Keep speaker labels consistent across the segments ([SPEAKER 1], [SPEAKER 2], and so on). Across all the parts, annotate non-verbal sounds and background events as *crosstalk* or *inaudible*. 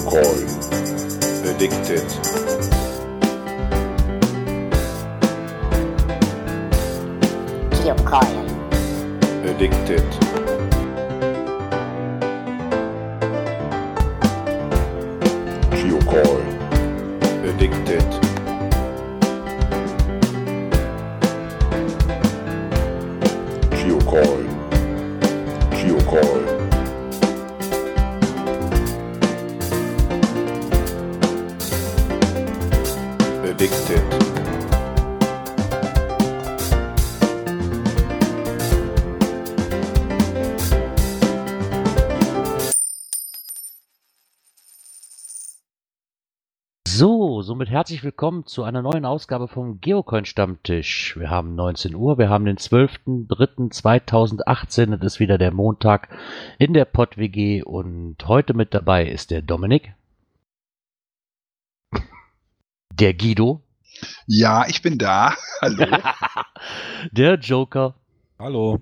[SPEAKER 1] Geocoin. Addicted.
[SPEAKER 2] Geocoin.
[SPEAKER 1] Addicted.
[SPEAKER 3] Herzlich willkommen zu einer neuen Ausgabe vom Geocoin Stammtisch. Wir haben 19 Uhr, wir haben den 12.03.2018, das ist wieder der Montag in der Pott WG und heute mit dabei ist der Dominik, *laughs* der Guido,
[SPEAKER 4] Ja, ich bin da. *laughs* Hallo.
[SPEAKER 3] der Joker,
[SPEAKER 5] Hallo.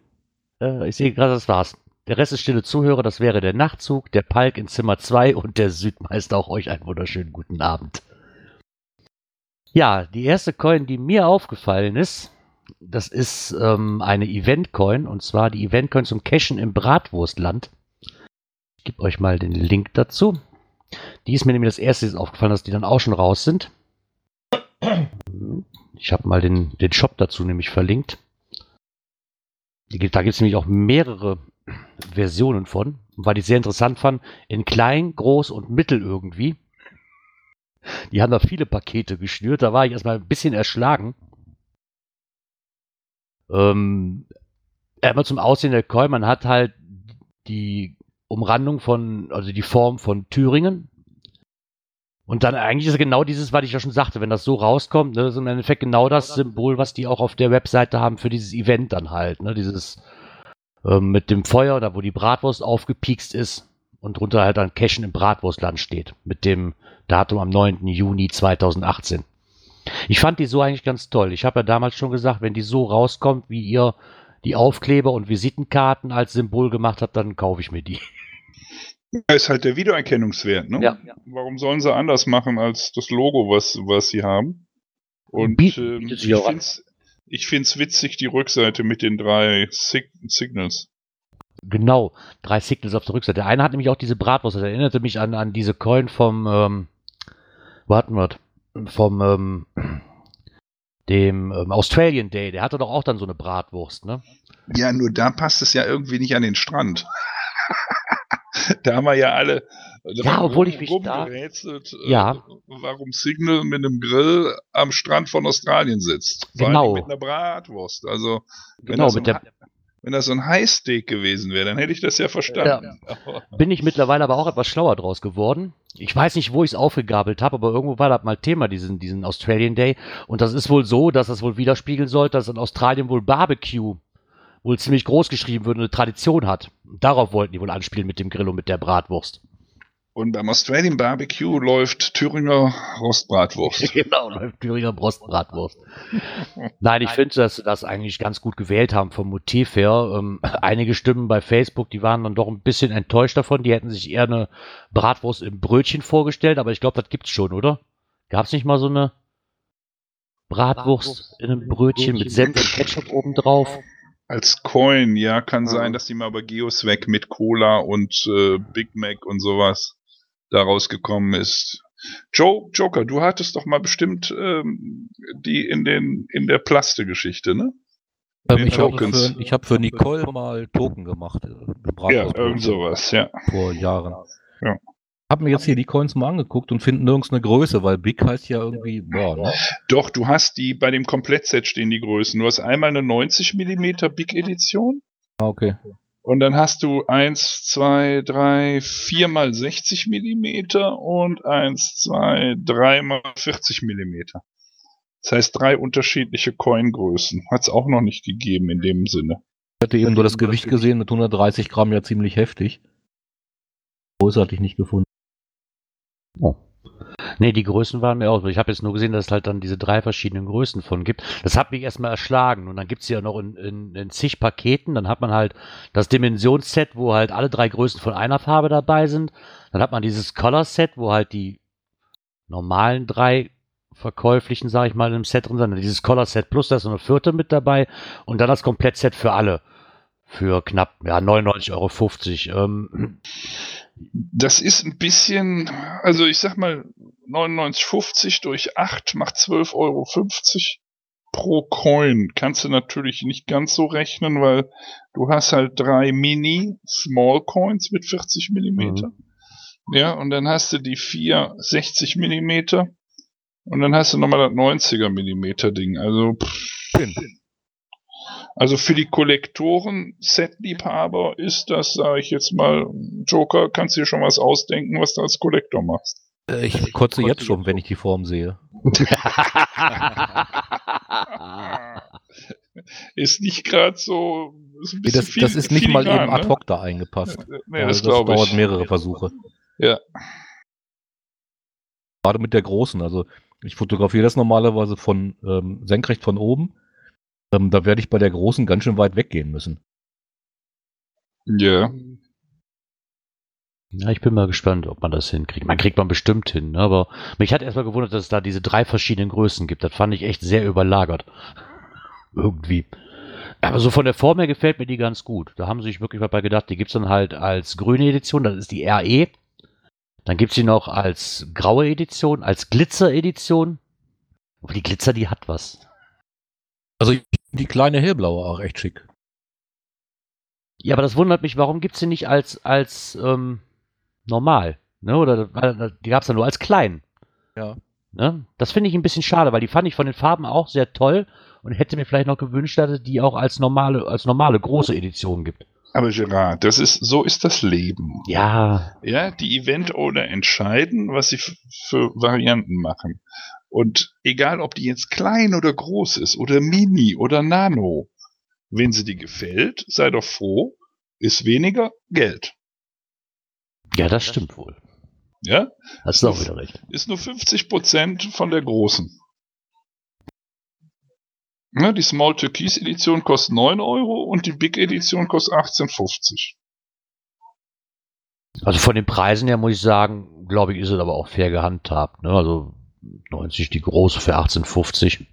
[SPEAKER 3] äh, ich sehe gerade, das war's. Der Rest ist stille Zuhörer, das wäre der Nachtzug, der Palk in Zimmer 2 und der Südmeister. Auch euch einen wunderschönen guten Abend. Ja, die erste Coin, die mir aufgefallen ist, das ist ähm, eine Event-Coin und zwar die Event-Coin zum Cashen im Bratwurstland. Ich gebe euch mal den Link dazu. Die ist mir nämlich das erste aufgefallen, dass die dann auch schon raus sind. Ich habe mal den, den Shop dazu nämlich verlinkt. Da gibt es nämlich auch mehrere Versionen von, weil ich sehr interessant fand, in klein, groß und mittel irgendwie. Die haben da viele Pakete geschnürt, da war ich erstmal ein bisschen erschlagen. Ähm, einmal zum Aussehen der Coin, man hat halt die Umrandung von, also die Form von Thüringen. Und dann eigentlich ist es genau dieses, was ich ja schon sagte, wenn das so rauskommt, ne, ist im Endeffekt genau das Symbol, was die auch auf der Webseite haben für dieses Event dann halt, ne, dieses ähm, mit dem Feuer, da wo die Bratwurst aufgepiekst ist und drunter halt dann Cashen im Bratwurstland steht, mit dem Datum am 9. Juni 2018. Ich fand die so eigentlich ganz toll. Ich habe ja damals schon gesagt, wenn die so rauskommt, wie ihr die Aufkleber und Visitenkarten als Symbol gemacht habt, dann kaufe ich mir die.
[SPEAKER 4] Ja, ist halt der Wiedererkennungswert, ne?
[SPEAKER 3] Ja.
[SPEAKER 4] Warum sollen sie anders machen als das Logo, was, was sie haben? Und
[SPEAKER 3] Biet-
[SPEAKER 4] ähm, ich ich find's witzig, die Rückseite mit den drei Sig Signals.
[SPEAKER 3] Genau, drei Signals auf der Rückseite. Der eine hat nämlich auch diese Bratwurst. Das erinnerte mich an, an diese Coin vom, ähm, wo hatten wir? Vom, ähm, dem ähm, Australian Day. Der hatte doch auch dann so eine Bratwurst, ne?
[SPEAKER 4] Ja, nur da passt es ja irgendwie nicht an den Strand. *laughs* da haben wir ja alle
[SPEAKER 3] Ja, obwohl ich mich da-
[SPEAKER 4] äh,
[SPEAKER 3] Ja.
[SPEAKER 4] warum Signal mit einem Grill am Strand von Australien sitzt.
[SPEAKER 3] Genau.
[SPEAKER 4] mit einer Bratwurst. Also,
[SPEAKER 3] Genau, mit der,
[SPEAKER 4] Wenn das so ein Highsteak gewesen wäre, dann hätte ich das ja verstanden. Aber
[SPEAKER 3] bin ich mittlerweile aber auch etwas schlauer draus geworden. Ich weiß nicht, wo ich es aufgegabelt habe, aber irgendwo war das mal Thema, diesen, diesen Australian Day. Und das ist wohl so, dass das wohl widerspiegeln sollte, dass in Australien wohl Barbecue wohl ziemlich groß geschrieben wird und eine Tradition hat. Darauf wollten die wohl anspielen mit dem Grill und mit der Bratwurst.
[SPEAKER 4] Und beim Australian Barbecue läuft Thüringer Rostbratwurst. *laughs*
[SPEAKER 3] genau, läuft Thüringer Brustbratwurst. Nein, ich finde, dass sie das eigentlich ganz gut gewählt haben vom Motiv her. Ähm, *clears throat* einige Stimmen bei Facebook, die waren dann doch ein bisschen enttäuscht davon. Die hätten sich eher eine Bratwurst im Brötchen vorgestellt, aber ich glaube, das gibt's schon, oder? Gab es nicht mal so eine Bratwurst in einem Brötchen mit Senf und Ketchup obendrauf?
[SPEAKER 4] Als Coin, ja, kann sein, dass die mal bei Geoswag mit Cola und äh, Big Mac und sowas da rausgekommen ist. Joe, Joker, du hattest doch mal bestimmt ähm, die in den in der Plaste-Geschichte, ne?
[SPEAKER 5] Ähm, ich habe für, ich hab für Nicole mal Token gemacht. äh,
[SPEAKER 4] Ja, irgend sowas, ja.
[SPEAKER 5] Vor Jahren.
[SPEAKER 4] Ja.
[SPEAKER 5] Hab mir jetzt hier die Coins mal angeguckt und finde nirgends eine Größe, weil Big heißt ja irgendwie, boah, ne?
[SPEAKER 4] Doch, du hast die, bei dem Komplettset stehen die Größen. Du hast einmal eine 90 mm Big Edition
[SPEAKER 5] Ah, okay.
[SPEAKER 4] Und dann hast du eins, zwei, drei, vier mal 60 mm und eins, zwei, drei mal 40 mm. Das heißt drei unterschiedliche Coin-Größen. Hat es auch noch nicht gegeben in dem Sinne.
[SPEAKER 5] Ich hatte eben nur das Gewicht gesehen mit 130 Gramm ja ziemlich heftig. Größe hatte ich nicht gefunden.
[SPEAKER 3] Oh. Nee, die Größen waren mir auch. Ich habe jetzt nur gesehen, dass es halt dann diese drei verschiedenen Größen von gibt. Das hat mich erstmal erschlagen. Und dann gibt es ja noch in, in, in zig Paketen. Dann hat man halt das Dimensionsset, wo halt alle drei Größen von einer Farbe dabei sind. Dann hat man dieses Color Set, wo halt die normalen drei verkäuflichen, sage ich mal, im Set drin sind. Dieses Color Set Plus, da ist so eine vierte mit dabei und dann das Komplettset für alle für knapp ja, 99,50 Euro. Ähm,
[SPEAKER 4] Das ist ein bisschen, also ich sag mal, 99,50 durch 8 macht 12,50 Euro pro Coin. Kannst du natürlich nicht ganz so rechnen, weil du hast halt drei Mini Small Coins mit 40 Millimeter. Ja, und dann hast du die vier 60 Millimeter und dann hast du nochmal das 90er Millimeter Ding. Also, pff, also für die Kollektoren, Setliebhaber ist das, sage ich jetzt mal, Joker, kannst du dir schon was ausdenken, was du als Kollektor machst.
[SPEAKER 5] Äh, Ich kotze jetzt schon, wenn ich die Form sehe. *laughs*
[SPEAKER 4] Ist nicht gerade so. Ist ein
[SPEAKER 5] Nee, das,
[SPEAKER 4] viel,
[SPEAKER 5] das ist nicht mal eben ad
[SPEAKER 4] ne?
[SPEAKER 5] hoc da eingepasst.
[SPEAKER 4] Nee, das
[SPEAKER 5] das
[SPEAKER 4] glaube
[SPEAKER 5] dauert
[SPEAKER 4] ich.
[SPEAKER 5] mehrere Versuche.
[SPEAKER 4] Ja.
[SPEAKER 5] Gerade mit der großen. Also ich fotografiere das normalerweise von ähm, senkrecht von oben. Ähm, da werde ich bei der großen ganz schön weit weggehen müssen.
[SPEAKER 4] Ja.
[SPEAKER 3] Ja, ich bin mal gespannt, ob man das hinkriegt. Man kriegt man bestimmt hin, ne? aber mich hat erstmal gewundert, dass es da diese drei verschiedenen Größen gibt. Das fand ich echt sehr überlagert. *laughs* Irgendwie. Aber so von der Form her gefällt mir die ganz gut. Da haben sie sich wirklich mal bei gedacht, die gibt's dann halt als grüne Edition, das ist die RE. Dann gibt's die noch als graue Edition, als Glitzer-Edition. Aber die Glitzer, die hat was.
[SPEAKER 5] Also ich, die kleine hellblaue auch echt schick.
[SPEAKER 3] Ja, aber das wundert mich, warum gibt's die nicht als, als ähm, normal? Ne? Oder weil, die gab's ja nur als klein.
[SPEAKER 5] Ja.
[SPEAKER 3] Ne? Das finde ich ein bisschen schade, weil die fand ich von den Farben auch sehr toll und hätte mir vielleicht noch gewünscht, dass es die auch als normale, als normale große Edition gibt.
[SPEAKER 4] Aber Gerard, das ist, so ist das Leben.
[SPEAKER 3] Ja,
[SPEAKER 4] Ja, die Event-Owner entscheiden, was sie für Varianten machen. Und egal, ob die jetzt klein oder groß ist oder mini oder nano, wenn sie dir gefällt, sei doch froh, ist weniger Geld.
[SPEAKER 3] ja, das stimmt wohl.
[SPEAKER 4] Ja,
[SPEAKER 3] Hast du auch wieder recht.
[SPEAKER 4] ist nur 50% von der großen. Ja, die Small Türkis Edition kostet 9 Euro und die Big Edition kostet 18,50.
[SPEAKER 3] Also von den Preisen her muss ich sagen, glaube ich, ist es aber auch fair gehandhabt. Ne? Also 90 die große für 18,50.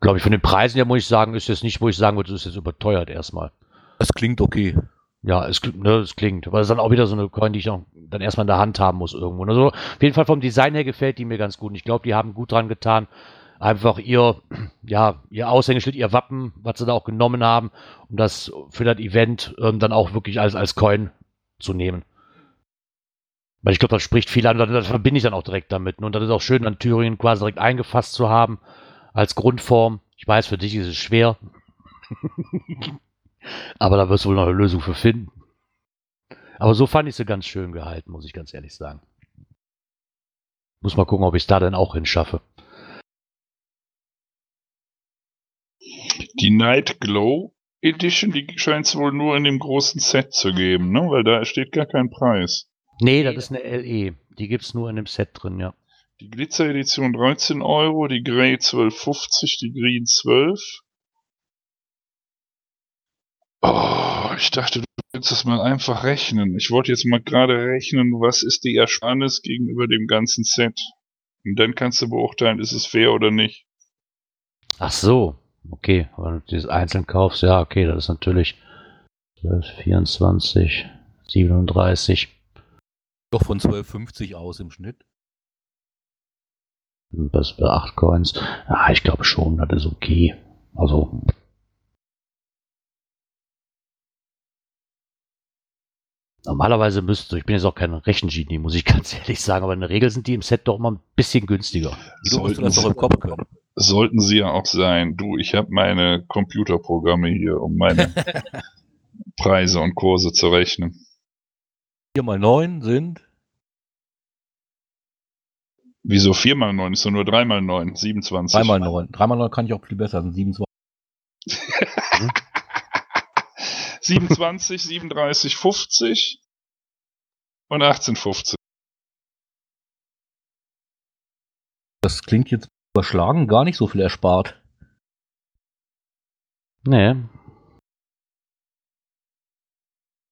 [SPEAKER 3] Glaube ich, von den Preisen her muss ich sagen, ist jetzt nicht, wo ich sagen würde, das ist jetzt überteuert erstmal.
[SPEAKER 5] Das klingt okay.
[SPEAKER 3] Ja, es, ne, es klingt. Aber es ist dann auch wieder so eine Coin, die ich auch dann erstmal in der Hand haben muss irgendwo. Also auf jeden Fall vom Design her gefällt die mir ganz gut. Und ich glaube, die haben gut dran getan, einfach ihr, ja, ihr Aushängeschild, ihr Wappen, was sie da auch genommen haben, um das für das Event ähm, dann auch wirklich als, als Coin zu nehmen. Weil ich glaube, das spricht viel an, das, verbinde ich dann auch direkt damit. ne? Und das ist auch schön, dann Thüringen quasi direkt eingefasst zu haben als Grundform. Ich weiß, für dich ist es schwer. *laughs* Aber da wirst du wohl noch eine Lösung für finden. Aber so fand ich sie ganz schön gehalten, muss ich ganz ehrlich sagen. Muss mal gucken, ob ich es da dann auch hinschaffe.
[SPEAKER 4] Die Night Glow Edition, die scheint es wohl nur in dem großen Set zu geben, ne? Weil da steht gar kein Preis.
[SPEAKER 3] Nee, das ist eine LE. Die gibt's nur in dem Set drin, ja.
[SPEAKER 4] Die Glitzer Edition 13 Euro, die Grey 12,50, die Green 12. Oh, ich dachte, du willst das mal einfach rechnen. Ich wollte jetzt mal gerade rechnen, was ist die Ersparnis gegenüber dem ganzen Set. Und dann kannst du beurteilen, ist es fair oder nicht.
[SPEAKER 3] Ach so. Okay, wenn du dieses einzeln kaufst, ja, okay, das ist natürlich 12, 24, 37.
[SPEAKER 5] Doch von 12,50 aus im Schnitt.
[SPEAKER 3] Das bei 8 Coins. Ja, ich glaube schon, das ist okay. Also. Normalerweise müsste, ich bin jetzt auch kein Rechengenie, muss ich *laughs* ganz ehrlich sagen, aber in der Regel sind die im Set doch immer ein bisschen günstiger.
[SPEAKER 5] Du
[SPEAKER 4] Sollten
[SPEAKER 5] das doch
[SPEAKER 4] sie,
[SPEAKER 5] im Kopf können?
[SPEAKER 4] sollten sie ja auch sein. Du, ich habe meine Computerprogramme hier, um meine *laughs* Preise und Kurse zu rechnen.
[SPEAKER 5] 4 mal 9 sind
[SPEAKER 4] Wieso 4 mal 9? Ist doch nur 3 mal 9, 27.
[SPEAKER 5] 3 mal 9. 3 mal 9 kann ich auch viel besser, sind 27.
[SPEAKER 4] 27, 37, 50 und 1850.
[SPEAKER 5] Das klingt jetzt überschlagen, gar nicht so viel erspart.
[SPEAKER 3] Nee.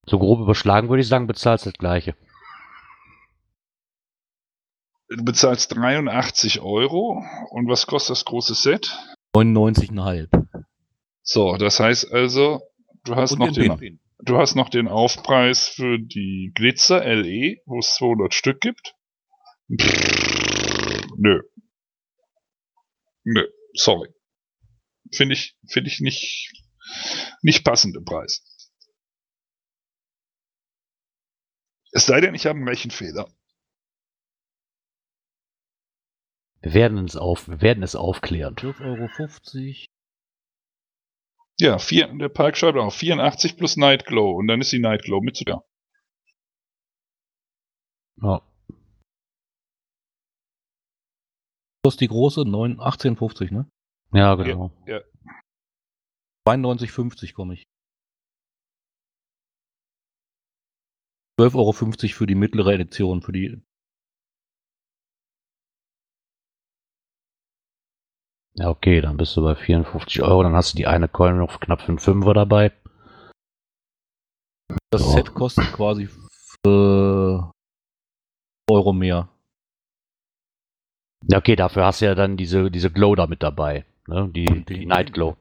[SPEAKER 3] So grob überschlagen würde ich sagen, bezahlst das gleiche.
[SPEAKER 4] Du bezahlst 83 Euro. Und was kostet das große Set?
[SPEAKER 5] 99,5.
[SPEAKER 4] So, das heißt also, du hast
[SPEAKER 5] Und
[SPEAKER 4] noch
[SPEAKER 5] den
[SPEAKER 4] den, du hast noch den Aufpreis für die Glitzer LE, wo es 200 Stück gibt. Pff, nö. Nö, sorry. Finde ich, finde ich nicht, nicht passende Preis. Es sei denn, ich habe einen Rechenfehler.
[SPEAKER 3] Wir werden es, auf, wir werden es aufklären.
[SPEAKER 5] 12,50 Euro.
[SPEAKER 4] Ja, vier, der Park schreibt auch 84 plus Nightglow und dann ist die Nightglow mit zu ja.
[SPEAKER 3] Ja.
[SPEAKER 5] Ist die große, 9, 18,50, ne?
[SPEAKER 3] ja, genau.
[SPEAKER 5] 92,50 komme ich. 12,50 Euro für die mittlere Edition, für die
[SPEAKER 3] Ja, okay, dann bist du bei 54 Euro, dann hast du die eine Coin noch knapp für einen Fünfer dabei.
[SPEAKER 5] Das
[SPEAKER 3] Ja.
[SPEAKER 5] Set kostet quasi Euro mehr.
[SPEAKER 3] Ja, okay, dafür hast du ja dann diese, diese Glow da mit dabei. Ne? Die, die
[SPEAKER 5] den-
[SPEAKER 3] Night Glow.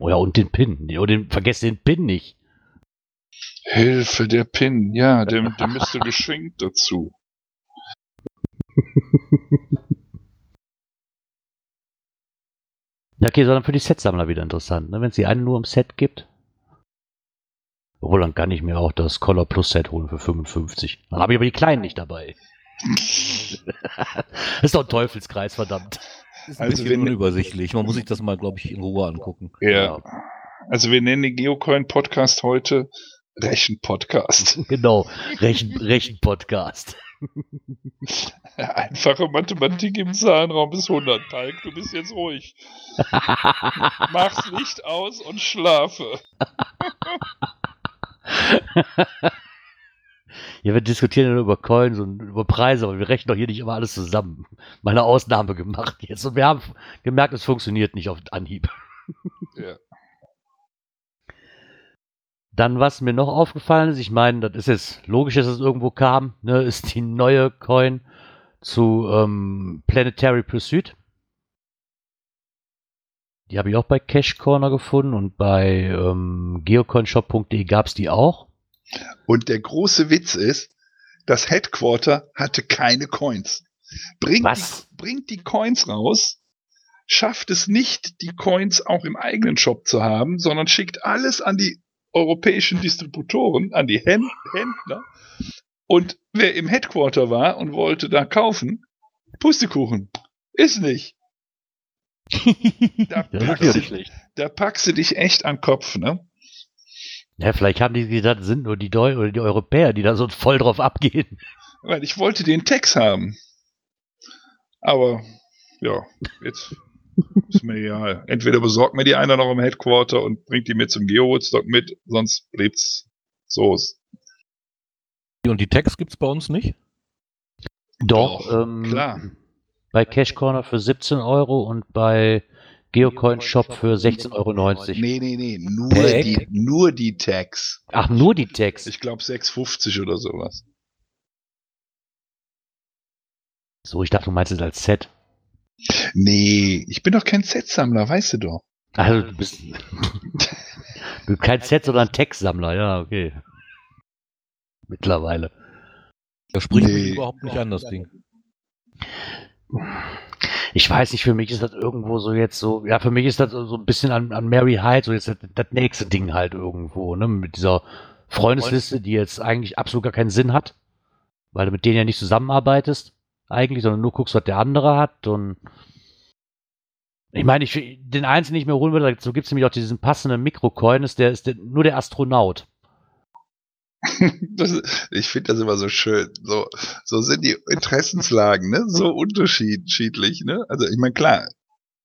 [SPEAKER 3] Oh ja, und den Pin. Oh, den, vergesst den Pin nicht.
[SPEAKER 4] Hilfe, der Pin. Ja, der, der müsste geschenkt dazu.
[SPEAKER 3] Ja, okay, sondern für die Set-Sammler wieder interessant, ne? wenn es die eine nur im Set gibt. Obwohl, dann kann ich mir auch das Color Plus Set holen für 55. Dann habe ich aber die kleinen nicht dabei. *laughs* das ist doch ein Teufelskreis, verdammt.
[SPEAKER 5] Ist ein
[SPEAKER 4] Also
[SPEAKER 5] bisschen unübersichtlich. Man muss sich das mal, glaube ich, in Ruhe angucken.
[SPEAKER 4] Ja. Also wir nennen den Geocoin-Podcast heute Rechen-Podcast.
[SPEAKER 3] Genau, Rechen, Rechen-Podcast. *laughs*
[SPEAKER 4] Einfache Mathematik im Zahlenraum bis 100. Palk, du bist jetzt ruhig. *laughs* Mach's Licht aus und schlafe.
[SPEAKER 3] Ja, wir diskutieren ja nur über Coins und über Preise, aber wir rechnen doch hier nicht immer alles zusammen. Mal eine Ausnahme gemacht jetzt. Und wir haben gemerkt, es funktioniert nicht auf Anhieb.
[SPEAKER 4] Ja.
[SPEAKER 3] Dann, was mir noch aufgefallen ist, ich meine, das ist jetzt logisch, dass es irgendwo kam, ne, ist die neue Coin zu ähm, Planetary Pursuit. Die habe ich auch bei Cash Corner gefunden und bei ähm, geocoinshop.de gab es die auch.
[SPEAKER 4] Und der große Witz ist, das Headquarter hatte keine Coins. Bringt,
[SPEAKER 3] Was?
[SPEAKER 4] Die, bringt die Coins raus, schafft es nicht, die Coins auch im eigenen Shop zu haben, sondern schickt alles an die europäischen Distributoren, an die Händ Händler. Und wer im Headquarter war und wollte da kaufen, Pustekuchen, ist nicht. Da *laughs* packst, du, da packst du dich echt an den Kopf, ne?
[SPEAKER 3] Ja, vielleicht haben die gesagt, sind nur die Deu oder die Europäer, die da so voll drauf abgehen.
[SPEAKER 4] Weil ich wollte den Text haben. Aber, ja, jetzt ist mir egal. Entweder besorgt mir die einer noch im Headquarter und bringt die mit zum Geo-Woodstock mit, sonst bliebt's so.
[SPEAKER 5] Und die Tags gibt's bei uns nicht?
[SPEAKER 3] Doch,
[SPEAKER 4] Doch,
[SPEAKER 3] ähm,
[SPEAKER 4] klar.
[SPEAKER 3] bei Cash Corner für 17 Euro und bei Geocoin Shop für 16,90 Euro.
[SPEAKER 4] Nee, nee, nee, nur
[SPEAKER 5] Tag?
[SPEAKER 4] die, nur die Tags.
[SPEAKER 3] Ach, nur die Tags.
[SPEAKER 4] Ich glaube 6,50 oder sowas.
[SPEAKER 3] So, ich dachte, du meinst es als Set.
[SPEAKER 4] Nee, ich bin doch kein Set-Sammler, weißt du doch.
[SPEAKER 3] Also, du bist, *laughs* du bist kein Set, sondern Tech-Sammler. Ja, okay. Mittlerweile.
[SPEAKER 5] Das spricht
[SPEAKER 4] Nee.
[SPEAKER 5] mich überhaupt nicht an, das Ding.
[SPEAKER 3] Ich weiß nicht, für mich ist das irgendwo so jetzt so, ja, für mich ist das so ein bisschen an, an Mary Hyde, so jetzt das, das nächste Ding halt irgendwo, ne, mit dieser Freundesliste, die jetzt eigentlich absolut gar keinen Sinn hat, weil du mit denen ja nicht zusammenarbeitest, eigentlich, sondern nur guckst, was der andere hat und ich meine, ich, den einzigen, den ich mir holen würde, so gibt es nämlich auch diesen passenden Mikrocoin, ist der, ist der, nur der Astronaut. *laughs*
[SPEAKER 4] Das, ich finde das immer so schön. So, so sind die Interessenslagen, ne? So unterschiedlich, ne? Also ich meine, klar,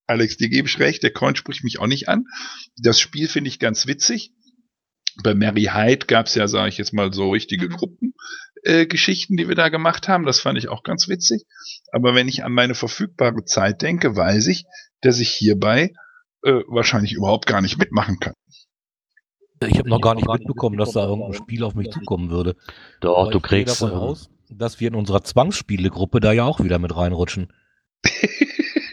[SPEAKER 4] Alex, dir gebe ich recht, der Coin spricht mich auch nicht an. Das Spiel finde ich ganz witzig. Bei Mary Hyde gab es ja, sage ich jetzt mal, so richtige Gruppengeschichten, äh, Geschichten, die wir da gemacht haben. Das fand ich auch ganz witzig. Aber wenn ich an meine verfügbare Zeit denke, weiß ich, dass ich hierbei äh, wahrscheinlich überhaupt gar nicht mitmachen kann.
[SPEAKER 5] Ich habe noch gar nicht mitbekommen, dass da irgendein Spiel auf mich zukommen würde.
[SPEAKER 3] Doch,
[SPEAKER 5] Aber
[SPEAKER 3] du
[SPEAKER 5] ich gehe
[SPEAKER 3] kriegst,
[SPEAKER 5] davon
[SPEAKER 3] ähm,
[SPEAKER 5] aus, dass wir in unserer Zwangsspielegruppe da ja auch wieder mit reinrutschen. *laughs*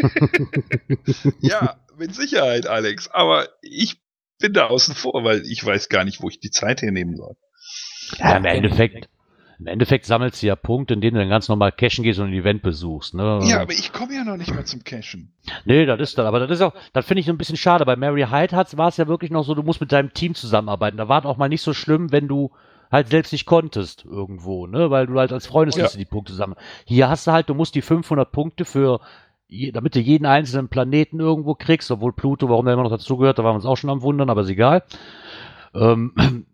[SPEAKER 5] *laughs*
[SPEAKER 4] Ja, mit Sicherheit, Alex. Aber ich bin da außen vor, weil ich weiß gar nicht, wo ich die Zeit hernehmen soll.
[SPEAKER 3] Ja, im Endeffekt, im Endeffekt sammelst du ja Punkte, in denen du dann ganz normal cashen gehst und ein Event besuchst. Ne?
[SPEAKER 4] Ja, aber ich komme ja noch nicht mal zum Cashen.
[SPEAKER 3] Nee, das ist dann, aber das ist auch, das finde ich ein bisschen schade. Bei Mary Hyde war es ja wirklich noch so, du musst mit deinem Team zusammenarbeiten. Da war es auch mal nicht so schlimm, wenn du halt selbst nicht konntest irgendwo, ne, weil du halt als Freundesliste die Punkte sammeln. Hier hast du halt, du musst die 500 Punkte für, je, damit du jeden einzelnen Planeten irgendwo kriegst, obwohl Pluto, warum der immer noch dazugehört, da waren wir uns auch schon am wundern, aber ist egal. Ähm,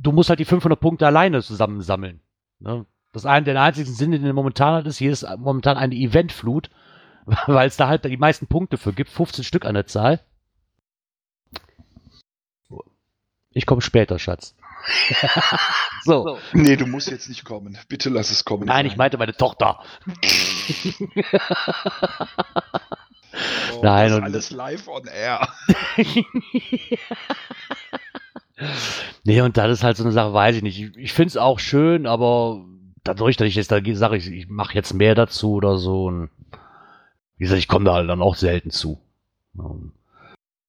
[SPEAKER 3] du musst halt die 500 Punkte alleine zusammensammeln. Ne? Das eine, der einzige Sinn, den er momentan hat, ist, hier ist momentan eine Eventflut, *laughs* weil es da halt die meisten Punkte für gibt, 15 Stück an der Zahl. Ich komme später, Schatz. *laughs* so.
[SPEAKER 4] Nee, du musst jetzt nicht kommen. Bitte lass es kommen.
[SPEAKER 3] Nein, ich meinte meine Tochter. *laughs*
[SPEAKER 4] oh,
[SPEAKER 3] Nein,
[SPEAKER 4] das
[SPEAKER 3] und-
[SPEAKER 4] alles live on air.
[SPEAKER 3] Nee, und das ist halt so eine Sache, weiß ich nicht. Ich, ich finde es auch schön, aber dadurch, dass ich jetzt da sage, ich, ich mache jetzt mehr dazu oder so. Und wie gesagt, ich komme da halt dann auch selten zu.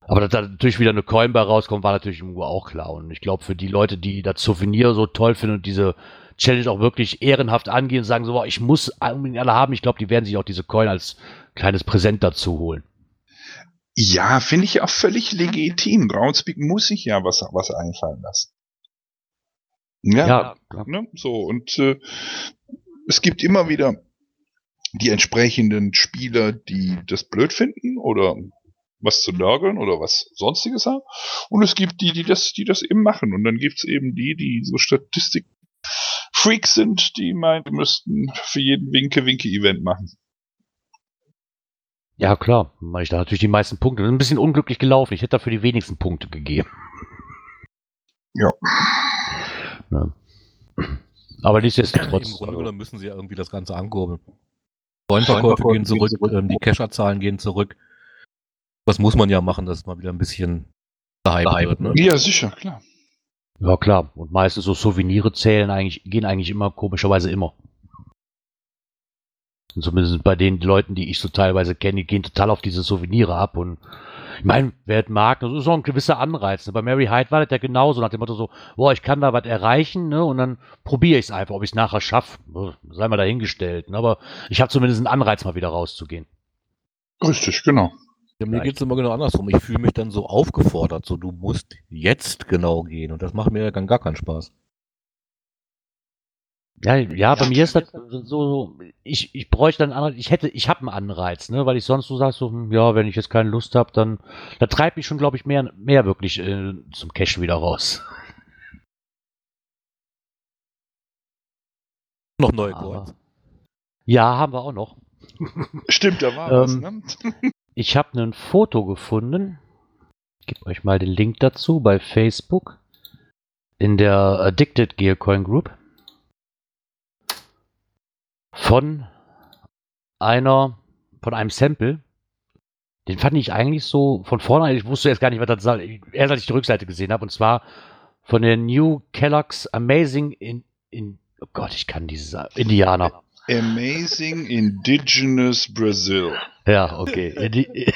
[SPEAKER 3] Aber dass da natürlich wieder eine Coin bei rauskommt, war natürlich irgendwo auch klar. Und ich glaube, für die Leute, die das Souvenir so toll finden und diese Challenge auch wirklich ehrenhaft angehen und sagen so, ich muss unbedingt alle haben, ich glaube, die werden sich auch diese Coin als kleines Präsent dazu holen.
[SPEAKER 4] Ja, finde ich auch völlig legitim. Groundspeak muss sich ja was, was einfallen lassen. Ja,
[SPEAKER 3] Ja, klar.
[SPEAKER 4] ne? so und äh, es gibt immer wieder die entsprechenden Spieler, die das blöd finden oder was zu nörgeln oder was sonstiges haben. Und es gibt die, die das, die das eben machen. Und dann gibt's eben die, die so Statistik Freaks sind, die meinen, die müssten für jeden Winke-Winke-Event machen.
[SPEAKER 3] Ja, klar, ich da natürlich die meisten Punkte. Das ist ein bisschen unglücklich gelaufen. Ich hätte dafür die wenigsten Punkte gegeben.
[SPEAKER 4] Ja.
[SPEAKER 3] Ja. Aber
[SPEAKER 5] Im
[SPEAKER 3] nichtsdestotrotz.
[SPEAKER 5] Grunde genommen müssen sie ja irgendwie das Ganze ankurbeln. Coinverkäufe gehen zurück, ähm, die Cacher-Zahlen gehen zurück. Das muss man ja machen, dass es mal wieder ein bisschen gehypt wird. Ne?
[SPEAKER 4] Ja, sicher, klar.
[SPEAKER 3] Ja, klar. Und meistens so Souvenire zählen eigentlich, gehen eigentlich immer, komischerweise immer. Und zumindest bei den Leuten, die ich so teilweise kenne, die gehen total auf diese Souvenire ab. Und ich meine, wer es mag, das ist auch ein gewisser Anreiz. Ne? Bei Mary Hyde war das ja genauso, nach dem Motto so, boah, ich kann da was erreichen, ne? Und dann probiere ich es einfach, ob ich es nachher schaffe. Sei mal dahingestellt. Ne? Aber ich habe zumindest einen Anreiz, mal wieder rauszugehen.
[SPEAKER 4] Richtig, genau.
[SPEAKER 5] Ja, mir geht es immer genau andersrum. Ich fühle mich dann so aufgefordert, so du musst jetzt genau gehen. Und das macht mir dann gar keinen Spaß.
[SPEAKER 3] Ja, ja, bei mir ist das so, so ich, ich bräuchte einen Anreiz, ich hätte, ich habe einen Anreiz, ne, weil ich sonst so sag, so, hm, ja, wenn ich jetzt keine Lust habe, dann, da treibt mich schon, glaube ich, mehr, mehr wirklich äh, zum Cash wieder raus. *laughs*
[SPEAKER 5] Noch neue Coins.
[SPEAKER 3] ja, haben wir auch noch.
[SPEAKER 4] Stimmt, da war
[SPEAKER 3] Ähm,
[SPEAKER 4] was, ne?
[SPEAKER 3] Ich habe ein Foto gefunden. Ich gebe euch mal den Link dazu bei Facebook in der Addicted Gearcoin Group von einer von einem Sample. Den fand ich eigentlich so von vorne, ich wusste erst gar nicht, was das soll. Erst als ich die Rückseite gesehen habe, und zwar von der New Kellogg's Amazing in, in oh Gott, ich kann dieses Indianer.
[SPEAKER 4] Amazing Indigenous Brazil.
[SPEAKER 3] Ja, okay. Indi *laughs*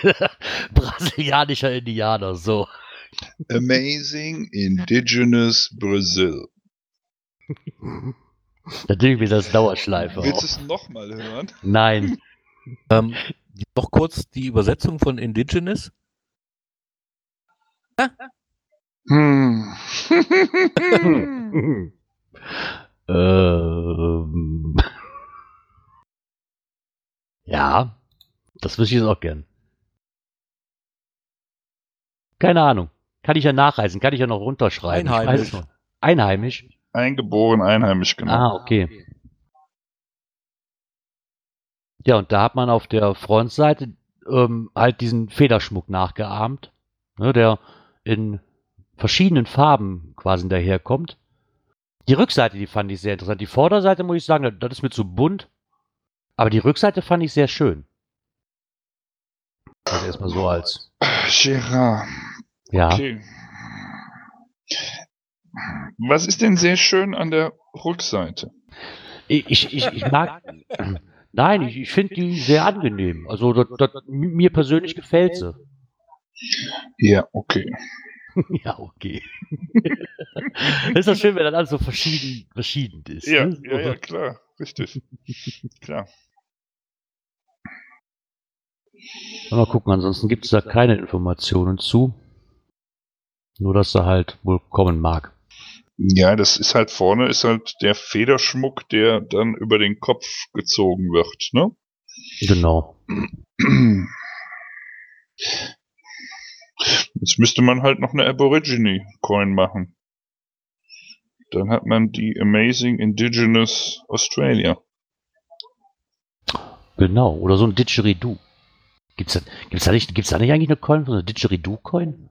[SPEAKER 3] Brasilianischer Indianer, so.
[SPEAKER 4] Amazing Indigenous Brazil. *laughs*
[SPEAKER 3] Natürlich wird das Dauerschleife.
[SPEAKER 4] Willst du es nochmal hören?
[SPEAKER 3] Nein. *laughs*
[SPEAKER 5] Ähm, noch kurz die Übersetzung von Indigenous.
[SPEAKER 4] Hm. *laughs*
[SPEAKER 3] ähm. Ja, das wüsste ich jetzt auch gern. Keine Ahnung. Kann ich ja nachreisen, kann ich ja noch runterschreiben.
[SPEAKER 5] Einheimisch.
[SPEAKER 3] Einheimisch?
[SPEAKER 4] Eingeboren, einheimisch, genau.
[SPEAKER 3] Ah, okay. Ja, und da hat man auf der Frontseite ähm, halt diesen Federschmuck nachgeahmt, ne, der in verschiedenen Farben quasi daherkommt. Die Rückseite, die fand ich sehr interessant. Die Vorderseite, muss ich sagen, das ist mir zu bunt. Aber die Rückseite fand ich sehr schön. Also erstmal so als,
[SPEAKER 4] Gerard.
[SPEAKER 3] ja.
[SPEAKER 4] Okay. Was ist denn sehr schön an der Rückseite?
[SPEAKER 3] Ich, ich, ich, mag. Nein, ich, ich finde die sehr angenehm. Also das, das, mir persönlich gefällt sie.
[SPEAKER 4] Ja, okay. *laughs*
[SPEAKER 3] ja, okay. *laughs* ist doch schön, wenn dann alles so verschieden, verschieden ist.
[SPEAKER 4] Ja,
[SPEAKER 3] ne?
[SPEAKER 4] ja, ja, klar. Richtig. klar.
[SPEAKER 3] Mal gucken, ansonsten gibt es da keine Informationen zu. Nur, dass er halt wohl kommen mag.
[SPEAKER 4] Ja, das ist halt vorne, ist halt der Federschmuck, der dann über den Kopf gezogen wird, ne?
[SPEAKER 3] Genau.
[SPEAKER 4] Jetzt müsste man halt noch eine Aborigine-Coin machen. Dann hat man die Amazing Indigenous Australia.
[SPEAKER 3] Genau. Oder so ein Didgeridoo. Gibt's da, gibt's da, nicht, gibt's da nicht eigentlich eine Coin von so einer Didgeridoo-Coin?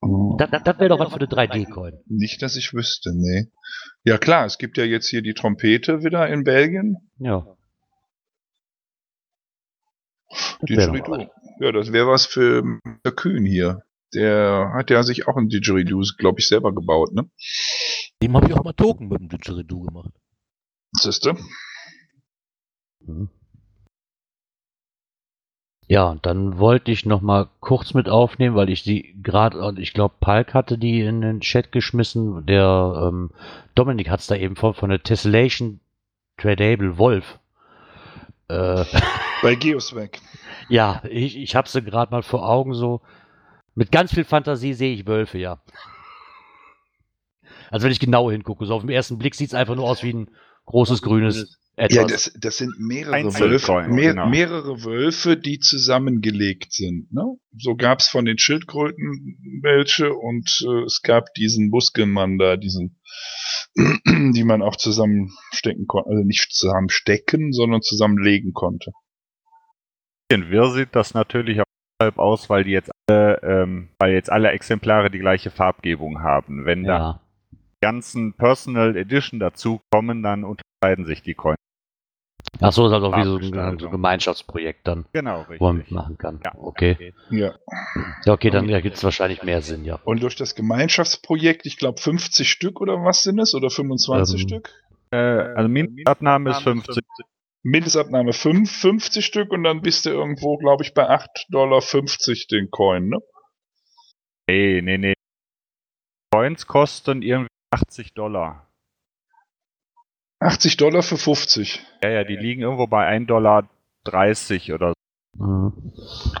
[SPEAKER 3] Das, das, das wäre doch was für eine 3D-Coin.
[SPEAKER 4] Nicht, dass ich wüsste, nee. Ja klar, es gibt ja jetzt hier die Trompete wieder in Belgien.
[SPEAKER 3] Ja. Das
[SPEAKER 4] Didgeridoo. Ja, das wäre was für Mr. Kühn hier. Der hat ja sich auch ein Didgeridoo, glaube ich, selber gebaut, ne?
[SPEAKER 5] Dem habe ich auch mal Token mit dem Didgeridoo gemacht.
[SPEAKER 4] Siehste?
[SPEAKER 3] Mhm. Ja, und dann wollte ich noch mal kurz mit aufnehmen, weil ich die gerade, und ich glaube, Palk hatte die in den Chat geschmissen. Der ähm, Dominik hat es da eben von, von der Tessellation Tradable Wolf. Äh, *laughs*
[SPEAKER 4] Bei Geoswag.
[SPEAKER 3] ja, ich, ich habe sie gerade mal vor Augen so. Mit ganz viel Fantasie sehe ich Wölfe, ja. Also wenn ich genau hingucke, so auf den ersten Blick sieht es einfach nur aus wie ein großes grünes etwas.
[SPEAKER 4] Ja, das, das sind mehrere Wölfe, mehr,
[SPEAKER 2] genau.
[SPEAKER 4] mehrere Wölfe, die zusammengelegt sind. Ne? So gab es von den Schildkröten welche und äh, es gab diesen Muskelmann da, diesen, *clears throat* die man auch zusammenstecken konnte, also nicht zusammenstecken, sondern zusammenlegen konnte.
[SPEAKER 2] bisschen wirr sieht das natürlich auch deshalb aus, weil die jetzt alle, ähm, weil jetzt alle Exemplare die gleiche Farbgebung haben. Wenn da
[SPEAKER 3] ja.
[SPEAKER 2] die ganzen Personal Edition dazu kommen, dann unterscheiden sich die Coins.
[SPEAKER 3] Ach so, ist halt auch wie so ein, so ein Gemeinschaftsprojekt dann,
[SPEAKER 2] Genau,
[SPEAKER 3] wo man
[SPEAKER 2] richtig.
[SPEAKER 3] mitmachen kann.
[SPEAKER 2] Ja.
[SPEAKER 3] Okay.
[SPEAKER 4] Ja.
[SPEAKER 3] Ja, okay, dann ja, gibt es wahrscheinlich mehr Sinn, ja.
[SPEAKER 4] Und durch das Gemeinschaftsprojekt, ich glaube 50 Stück oder was sind es? Oder 25
[SPEAKER 3] Ähm,
[SPEAKER 4] Stück?
[SPEAKER 2] Äh, also Mindestabnahme ist 50.
[SPEAKER 4] Mindestabnahme 5, 50 Stück und dann bist du irgendwo, glaube ich, bei 8,50 Dollar den Coin, ne?
[SPEAKER 2] Nee, nee, nee. Coins kosten irgendwie 80 Dollar.
[SPEAKER 4] 80 Dollar für 50.
[SPEAKER 2] Ja, ja, die liegen irgendwo bei 1,30 Dollar oder so.
[SPEAKER 3] Mhm.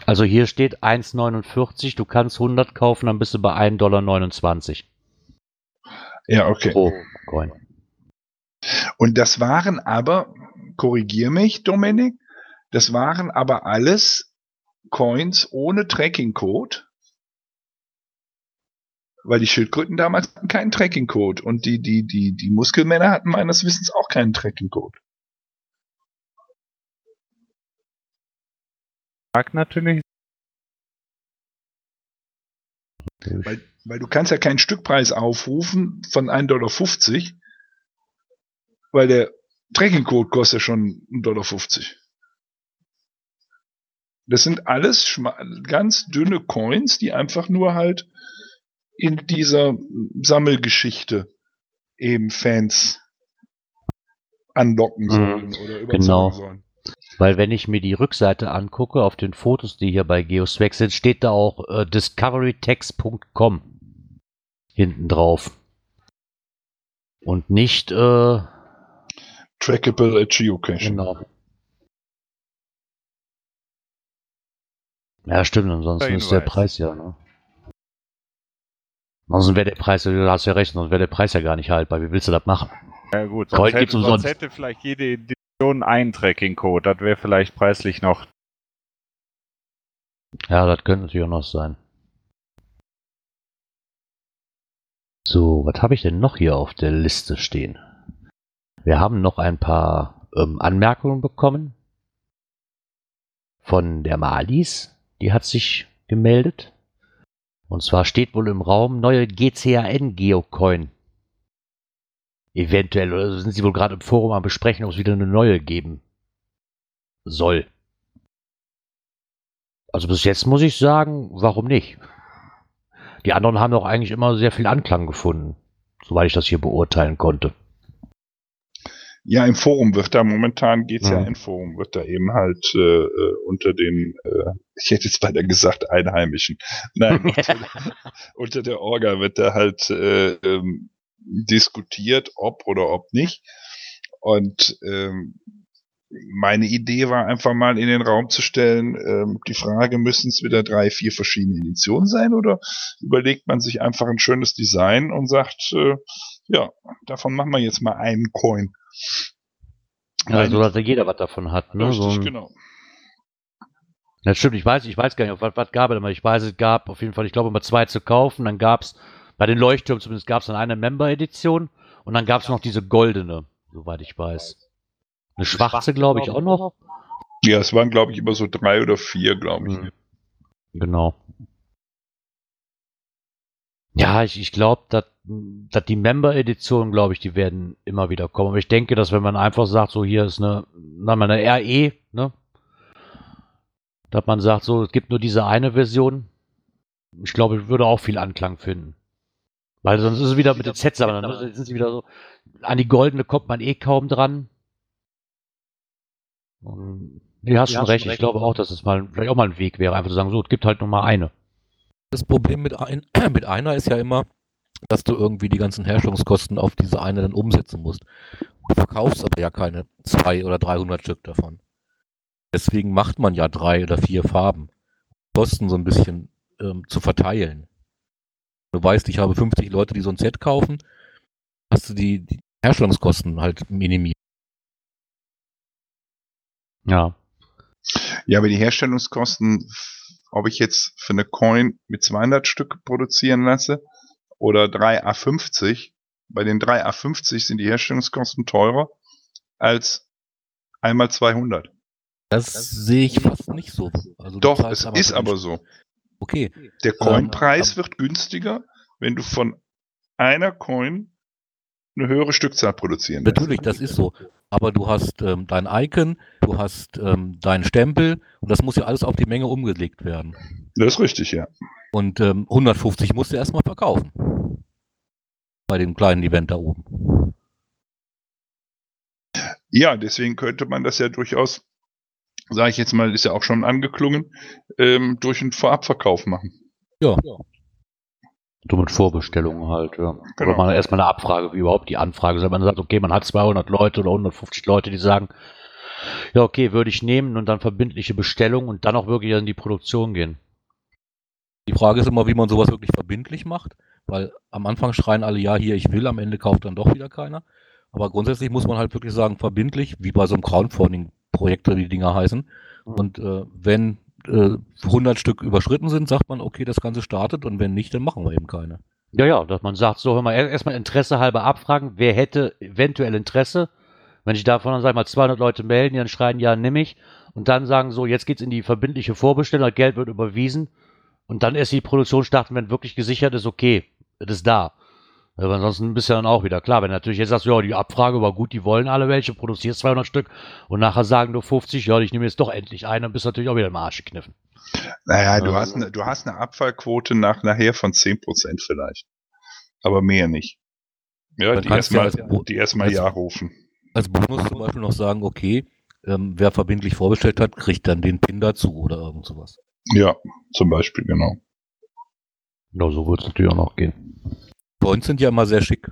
[SPEAKER 3] Also hier steht 1,49, du kannst 100 kaufen, dann bist du bei 1,29 Dollar
[SPEAKER 4] Ja, okay.
[SPEAKER 3] pro Coin.
[SPEAKER 4] Und das waren aber, korrigier mich, Dominik, das waren aber alles Coins ohne Tracking-Code. Weil die Schildkröten damals hatten keinen Tracking-Code und die, die, die, die Muskelmänner hatten meines Wissens auch keinen Tracking-Code.
[SPEAKER 2] Mag natürlich.
[SPEAKER 4] Weil, weil du kannst ja keinen Stückpreis aufrufen von 1,50 Dollar, weil der Tracking-Code kostet ja schon 1,50 Dollar. Das sind alles ganz dünne Coins, die einfach nur halt in dieser Sammelgeschichte eben Fans anlocken
[SPEAKER 3] Mhm,
[SPEAKER 4] sollen oder überzeugen
[SPEAKER 3] genau.
[SPEAKER 4] sollen.
[SPEAKER 3] Weil wenn ich mir die Rückseite angucke, auf den Fotos, die hier bei Geoswag sind, steht da auch äh, discoverytext.com hinten drauf. Und nicht, äh,
[SPEAKER 4] Trackable at Geocaching.
[SPEAKER 3] genau. Ja, stimmt, ansonsten ist der. Preis ja, ne? Ansonsten wäre der Preis, du hast ja recht, sonst wäre der Preis ja gar nicht haltbar. Wie willst du das machen?
[SPEAKER 2] Ja gut, sonst hätte,
[SPEAKER 3] gibt's
[SPEAKER 2] sonst hätte vielleicht jede Edition einen Tracking-Code. Das wäre vielleicht preislich noch.
[SPEAKER 3] Ja, das könnte natürlich auch noch sein. So, was habe ich denn noch hier auf der Liste stehen? Wir haben noch ein paar ähm, Anmerkungen bekommen von der Malis. Die hat sich gemeldet. Und zwar steht wohl im Raum neue GCAN-Geocoin. Eventuell, oder sind sie wohl gerade im Forum am Besprechen, ob es wieder eine neue geben soll. Also bis jetzt muss ich sagen, warum nicht? Die anderen haben doch eigentlich immer sehr viel Anklang gefunden, soweit ich das hier beurteilen konnte.
[SPEAKER 4] Ja, im Forum wird da momentan geht's ja
[SPEAKER 3] Ja.
[SPEAKER 4] im Forum, wird da eben halt äh, äh, unter den, äh, ich hätte jetzt beinahe gesagt Einheimischen, nein, *laughs* unter, unter der Orga wird da halt äh, ähm, diskutiert, ob oder ob nicht. Und ähm, meine Idee war einfach mal in den Raum zu stellen, ähm, die Frage, müssen es wieder drei, vier verschiedene Editionen sein oder überlegt man sich einfach ein schönes Design und sagt, äh, ja, davon machen wir jetzt mal einen Coin.
[SPEAKER 3] Ja, so dass ja jeder was davon hat. Ne? So
[SPEAKER 4] Richtig,
[SPEAKER 3] ein,
[SPEAKER 4] genau.
[SPEAKER 3] Das stimmt, ich weiß, ich weiß gar nicht, was, was gab es immer. Ich weiß, es gab auf jeden Fall, ich glaube, immer zwei zu kaufen. Dann gab es, bei den Leuchttürmen zumindest, gab es dann eine Member-Edition und dann gab es noch diese goldene, soweit ich weiß. Eine schwarze, glaube ich, auch noch.
[SPEAKER 4] Ja, es waren, glaube ich, immer so drei oder vier, glaube ich.
[SPEAKER 3] Mhm. Genau. Ja, ich, ich glaube, dass dass die Member-Editionen, glaube ich, die werden immer wieder kommen. Aber ich denke, dass wenn man einfach sagt, so hier ist eine, eine RE, ne? Dass man sagt, so, es gibt nur diese eine Version. Ich glaube, ich würde auch viel Anklang finden. Weil sonst ist es wieder mit den Sets, aber dann sind sie wieder so, an die goldene kommt man eh kaum dran. Und, du hast schon recht, ich glaube auch, dass es mal, vielleicht auch mal ein Weg wäre, einfach zu sagen, so, es gibt halt nur mal eine.
[SPEAKER 5] Das Problem mit, ein, *clears throat* mit einer ist ja immer, dass du irgendwie die ganzen Herstellungskosten auf diese eine dann umsetzen musst. Du verkaufst aber ja keine zwei oder 300 Stück davon. Deswegen macht man ja drei oder vier Farben. Kosten so ein bisschen ähm, zu verteilen. Du weißt, ich habe 50 Leute, die so ein Set kaufen, hast du die, die Herstellungskosten halt minimiert.
[SPEAKER 3] Ja.
[SPEAKER 4] Ja, aber die Herstellungskosten, ob ich jetzt für eine Coin mit 200 Stück produzieren lasse oder 3 A50, bei den 3 A50 sind die Herstellungskosten teurer als einmal 200.
[SPEAKER 5] Das sehe ich fast nicht so. Also
[SPEAKER 4] Doch, es
[SPEAKER 5] aber
[SPEAKER 4] ist aber so.
[SPEAKER 5] Okay,
[SPEAKER 4] Der Coinpreis
[SPEAKER 5] Ähm,
[SPEAKER 4] wird günstiger, wenn du von einer Coin eine höhere Stückzahl produzieren lässt.
[SPEAKER 5] Natürlich, das ist so. Aber du hast ähm, dein Icon, du hast ähm, deinen Stempel und das muss ja alles auf die Menge umgelegt werden.
[SPEAKER 4] Das ist richtig, ja.
[SPEAKER 5] Und ähm, 150 musst du erstmal verkaufen. Bei dem kleinen Event da oben.
[SPEAKER 4] Ja, deswegen könnte man das ja durchaus, sage ich jetzt mal, ist ja auch schon angeklungen, ähm, durch einen Vorabverkauf machen.
[SPEAKER 5] Ja,
[SPEAKER 3] So mit Vorbestellungen halt, ja.
[SPEAKER 4] Genau.
[SPEAKER 3] Oder man erstmal eine Abfrage, wie überhaupt die Anfrage ist. Wenn man sagt, okay, man hat 200 Leute oder 150 Leute, die sagen, ja, okay, würde ich nehmen und dann verbindliche Bestellung und dann auch wirklich in die Produktion gehen.
[SPEAKER 5] Die Frage ist immer, wie man sowas wirklich verbindlich macht. Weil am Anfang schreien alle, ja, hier, ich will, am Ende kauft dann doch wieder keiner. Aber grundsätzlich muss man halt wirklich sagen, verbindlich, wie bei so einem Crowdfunding-Projekt, die Dinger heißen. Und äh, wenn äh, 100 Stück überschritten sind, sagt man, okay, das Ganze startet und wenn nicht, dann machen wir eben keine.
[SPEAKER 3] Ja, ja, dass man sagt, so, hör mal, erst- erstmal Interesse halber abfragen, wer hätte eventuell Interesse. Wenn ich davon dann, sag ich mal, 200 Leute melden, die dann schreien, ja, nimm ich. Und dann sagen so, jetzt geht's in die verbindliche Vorbestellung, Geld wird überwiesen. Und dann erst die Produktion starten, wenn wirklich gesichert ist, okay, es ist da. Aber ansonsten bist du dann auch wieder klar. Wenn natürlich jetzt sagst, ja, die Abfrage war gut, die wollen alle welche, produzierst 200 Stück und nachher sagen du 50, ja, ich nehme jetzt doch endlich einen, dann bist du natürlich auch wieder im Arsch gekniffen.
[SPEAKER 4] Naja, du
[SPEAKER 3] Ja.
[SPEAKER 4] hast eine, du hast eine Abfallquote nach nachher von 10% vielleicht. Aber mehr nicht. Ja, die
[SPEAKER 5] ja
[SPEAKER 4] erstmal,
[SPEAKER 5] als Bo-
[SPEAKER 4] die erstmal
[SPEAKER 5] als-
[SPEAKER 4] Ja rufen.
[SPEAKER 5] Als Bonus zum Beispiel noch sagen, okay, ähm, wer verbindlich vorbestellt hat, kriegt dann den Pin dazu oder irgend sowas.
[SPEAKER 4] Ja, zum Beispiel, genau.
[SPEAKER 3] Ja, so wird es natürlich auch noch gehen.
[SPEAKER 5] Coins sind ja immer sehr schick.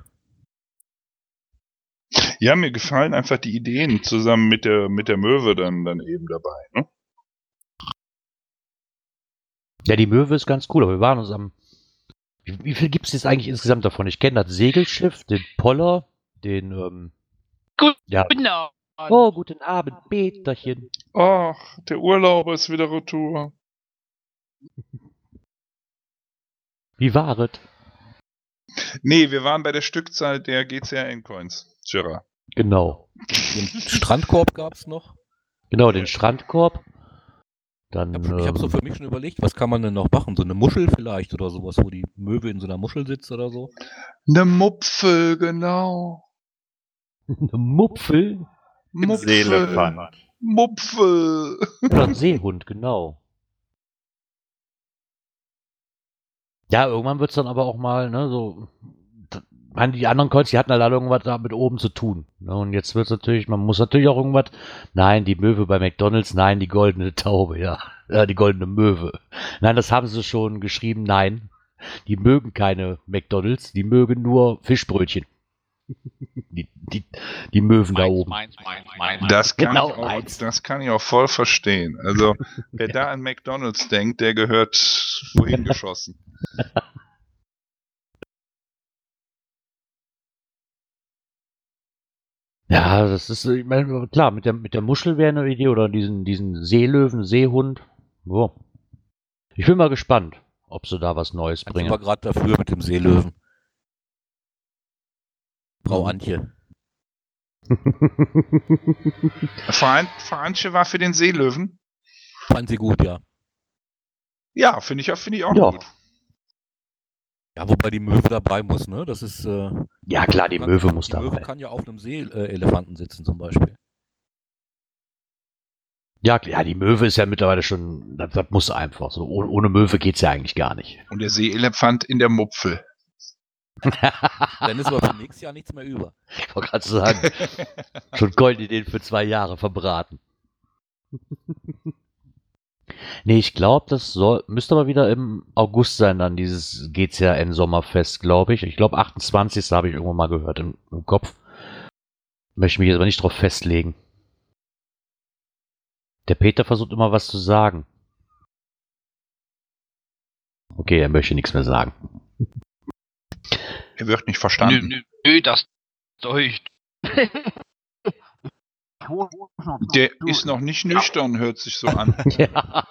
[SPEAKER 4] Ja, mir gefallen einfach die Ideen zusammen mit der, mit der Möwe dann, dann eben dabei. Ne?
[SPEAKER 3] Ja, die Möwe ist ganz cool, aber wir waren uns am. Wie, wie viel gibt es jetzt eigentlich insgesamt davon? Ich kenne das Segelschiff, den Poller, den. Ähm,
[SPEAKER 6] Gut.
[SPEAKER 3] ja.
[SPEAKER 6] Genau.
[SPEAKER 3] Oh, guten Abend, Peterchen.
[SPEAKER 4] Ach, der Urlauber ist wieder retour.
[SPEAKER 3] Wie war es?
[SPEAKER 4] Nee, wir waren bei der Stückzahl der GCRN-Coins. Gerard.
[SPEAKER 3] Genau.
[SPEAKER 5] Den Strandkorb gab's noch.
[SPEAKER 3] Genau, den Strandkorb. Dann.
[SPEAKER 5] Ich habe hab so
[SPEAKER 3] ähm,
[SPEAKER 5] für mich schon überlegt, was kann man denn noch machen? So eine Muschel vielleicht oder sowas, wo die Möwe in so einer Muschel sitzt oder so.
[SPEAKER 4] Eine Mupfel, genau. *laughs*
[SPEAKER 3] eine Mupfel.
[SPEAKER 2] Seelefant.
[SPEAKER 4] Mupfel.
[SPEAKER 3] Oder ein Seehund, genau. Ja, irgendwann wird es dann aber auch mal, ne, so. meine, die anderen Coins, die hatten halt irgendwas da mit oben zu tun. Ne? Und jetzt wird es natürlich, man muss natürlich auch irgendwas, nein, die Möwe bei McDonalds, nein, die goldene Taube, ja, *laughs* äh, die goldene Möwe. Nein, das haben sie schon geschrieben, nein, die mögen keine McDonalds, die mögen nur Fischbrötchen. Die, die, die Möwen da oben.
[SPEAKER 6] Meins, meins, meins, meins.
[SPEAKER 4] Das kann,
[SPEAKER 3] Genau,
[SPEAKER 4] ich auch, das kann ich auch voll verstehen. Also, *laughs* wer da an McDonalds denkt, der gehört wohin *laughs* geschossen.
[SPEAKER 3] Ja, das ist, ich meine, klar, mit der, mit der Muschel wäre eine Idee oder diesen, diesen Seelöwen, Seehund. So. Ich bin mal gespannt, ob sie da was Neues
[SPEAKER 5] Ich war
[SPEAKER 3] bringen.
[SPEAKER 5] gerade dafür mit dem Seelöwen. Frau. Antje. *laughs*
[SPEAKER 4] Verein, Veranche war für den Seelöwen.
[SPEAKER 5] Fand sie gut, ja.
[SPEAKER 4] Ja, finde ich, finde ich auch
[SPEAKER 3] Ja.
[SPEAKER 4] gut.
[SPEAKER 5] Ja, wobei die Möwe dabei muss, ne? Das ist. Äh,
[SPEAKER 3] ja, klar, die
[SPEAKER 5] kann-
[SPEAKER 3] Möwe muss
[SPEAKER 5] die
[SPEAKER 3] da
[SPEAKER 5] Möwe
[SPEAKER 3] rein.
[SPEAKER 5] kann ja auf einem Seeelefanten sitzen, zum Beispiel.
[SPEAKER 3] Ja, klar, ja, die Möwe ist ja mittlerweile schon, das, das muss einfach. So, ohne, ohne Möwe geht's ja eigentlich gar nicht.
[SPEAKER 4] Und der Seeelefant in der Mupfel. *laughs*
[SPEAKER 5] Dann ist aber für nächstes Jahr nichts mehr über.
[SPEAKER 3] Ich wollte gerade sagen, schon Goldideen für zwei Jahre verbraten. nee, ich glaube, das soll, müsste aber wieder im August sein, dann dieses GCRN Sommerfest, glaube ich. Ich glaube, 28. habe ich irgendwann mal gehört im, im Kopf. Möchte mich jetzt aber nicht drauf festlegen. Der Peter versucht immer was zu sagen. Okay, er möchte nichts mehr sagen.
[SPEAKER 4] Er wird nicht
[SPEAKER 6] Nö,
[SPEAKER 4] verstanden.
[SPEAKER 6] nö, nö, das durch.
[SPEAKER 4] Der ist noch nicht nüchtern, hört sich so an. *laughs*
[SPEAKER 3] Ja.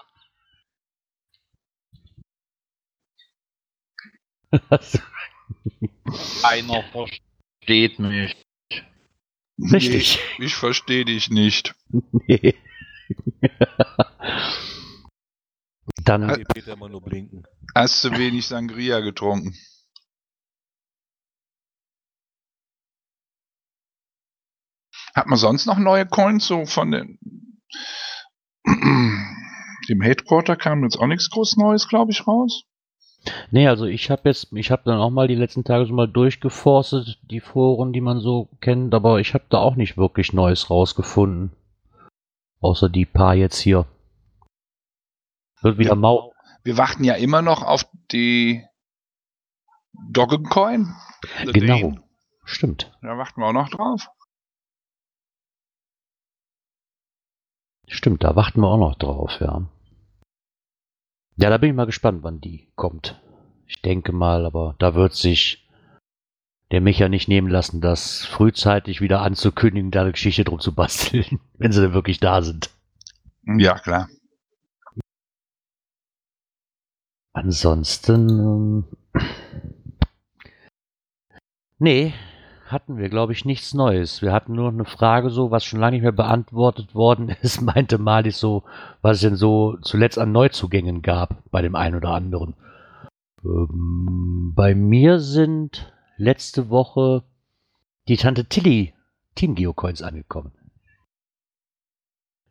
[SPEAKER 6] Einer versteht mich.
[SPEAKER 3] Richtig.
[SPEAKER 4] Nee, ich verstehe dich nicht. *laughs*
[SPEAKER 3] Nee. Dann,
[SPEAKER 5] Nee, Peter immer nur blinken.
[SPEAKER 4] Hast du wenig Sangria getrunken? Hat man sonst noch neue Coins so von den *clears throat* dem Headquarter kam jetzt auch nichts groß Neues, glaube ich, raus.
[SPEAKER 3] nee, also ich habe jetzt, ich habe dann auch mal die letzten Tage so mal durchgeforstet, die Foren, die man so kennt, aber ich habe da auch nicht wirklich Neues rausgefunden. Außer die paar jetzt hier. Wird wieder
[SPEAKER 4] Ja.
[SPEAKER 3] mau.
[SPEAKER 4] Wir warten ja immer noch auf die Doggencoin.
[SPEAKER 3] Genau. Stimmt.
[SPEAKER 4] Da warten wir auch noch drauf.
[SPEAKER 3] Stimmt, da warten wir auch noch drauf, ja. Ja, da bin ich mal gespannt, wann die kommt. Ich denke mal, aber da wird sich der Micha nicht nehmen lassen, das frühzeitig wieder anzukündigen, da eine Geschichte drum zu basteln, *laughs* wenn sie denn wirklich da sind.
[SPEAKER 4] Ja, klar.
[SPEAKER 3] Ansonsten. ähm, *clears throat* Nee, hatten wir, glaube ich, nichts Neues. Wir hatten nur noch eine Frage, so, was schon lange nicht mehr beantwortet worden *laughs* ist, meinte Malis so, was es denn so zuletzt an Neuzugängen gab bei dem einen oder anderen. Ähm, bei mir sind letzte Woche die Tante Tilly Team Geocoins angekommen.